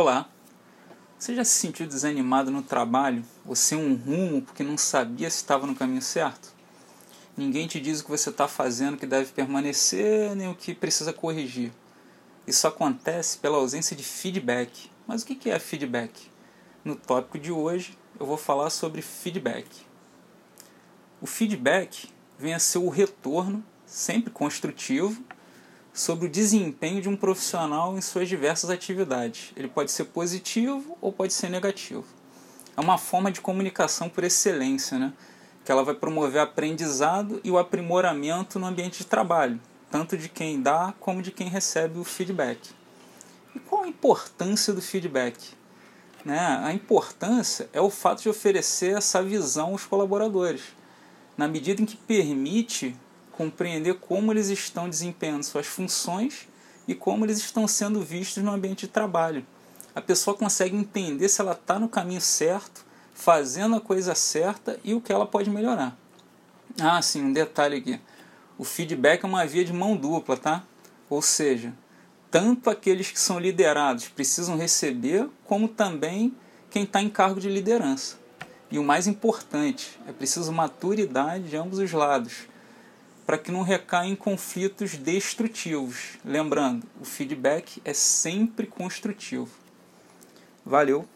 Olá! Você já se sentiu desanimado no trabalho ou sem um rumo porque não sabia se estava no caminho certo? Ninguém te diz o que você está fazendo que deve permanecer nem o que precisa corrigir. Isso acontece pela ausência de feedback. Mas o que é feedback? No tópico de hoje eu vou falar sobre feedback. O feedback vem a ser o retorno, sempre construtivo, sobre o desempenho de um profissional em suas diversas atividades. Ele pode ser positivo ou pode ser negativo. É uma forma de comunicação por excelência, né? que ela vai promover aprendizado e o aprimoramento no ambiente de trabalho, tanto de quem dá como de quem recebe o feedback. E qual a importância do feedback? Né? A importância é o fato de oferecer essa visão aos colaboradores, na medida em que permite compreender como eles estão desempenhando suas funções e como eles estão sendo vistos no ambiente de trabalho. A pessoa consegue entender se ela está no caminho certo, fazendo a coisa certa e o que ela pode melhorar. Ah, sim, um detalhe aqui. O feedback é uma via de mão dupla, tá? Ou seja, tanto aqueles que são liderados precisam receber, como também quem está em cargo de liderança. E o mais importante, é preciso maturidade de ambos os lados para que não recaia em conflitos destrutivos. Lembrando, o feedback é sempre construtivo. Valeu!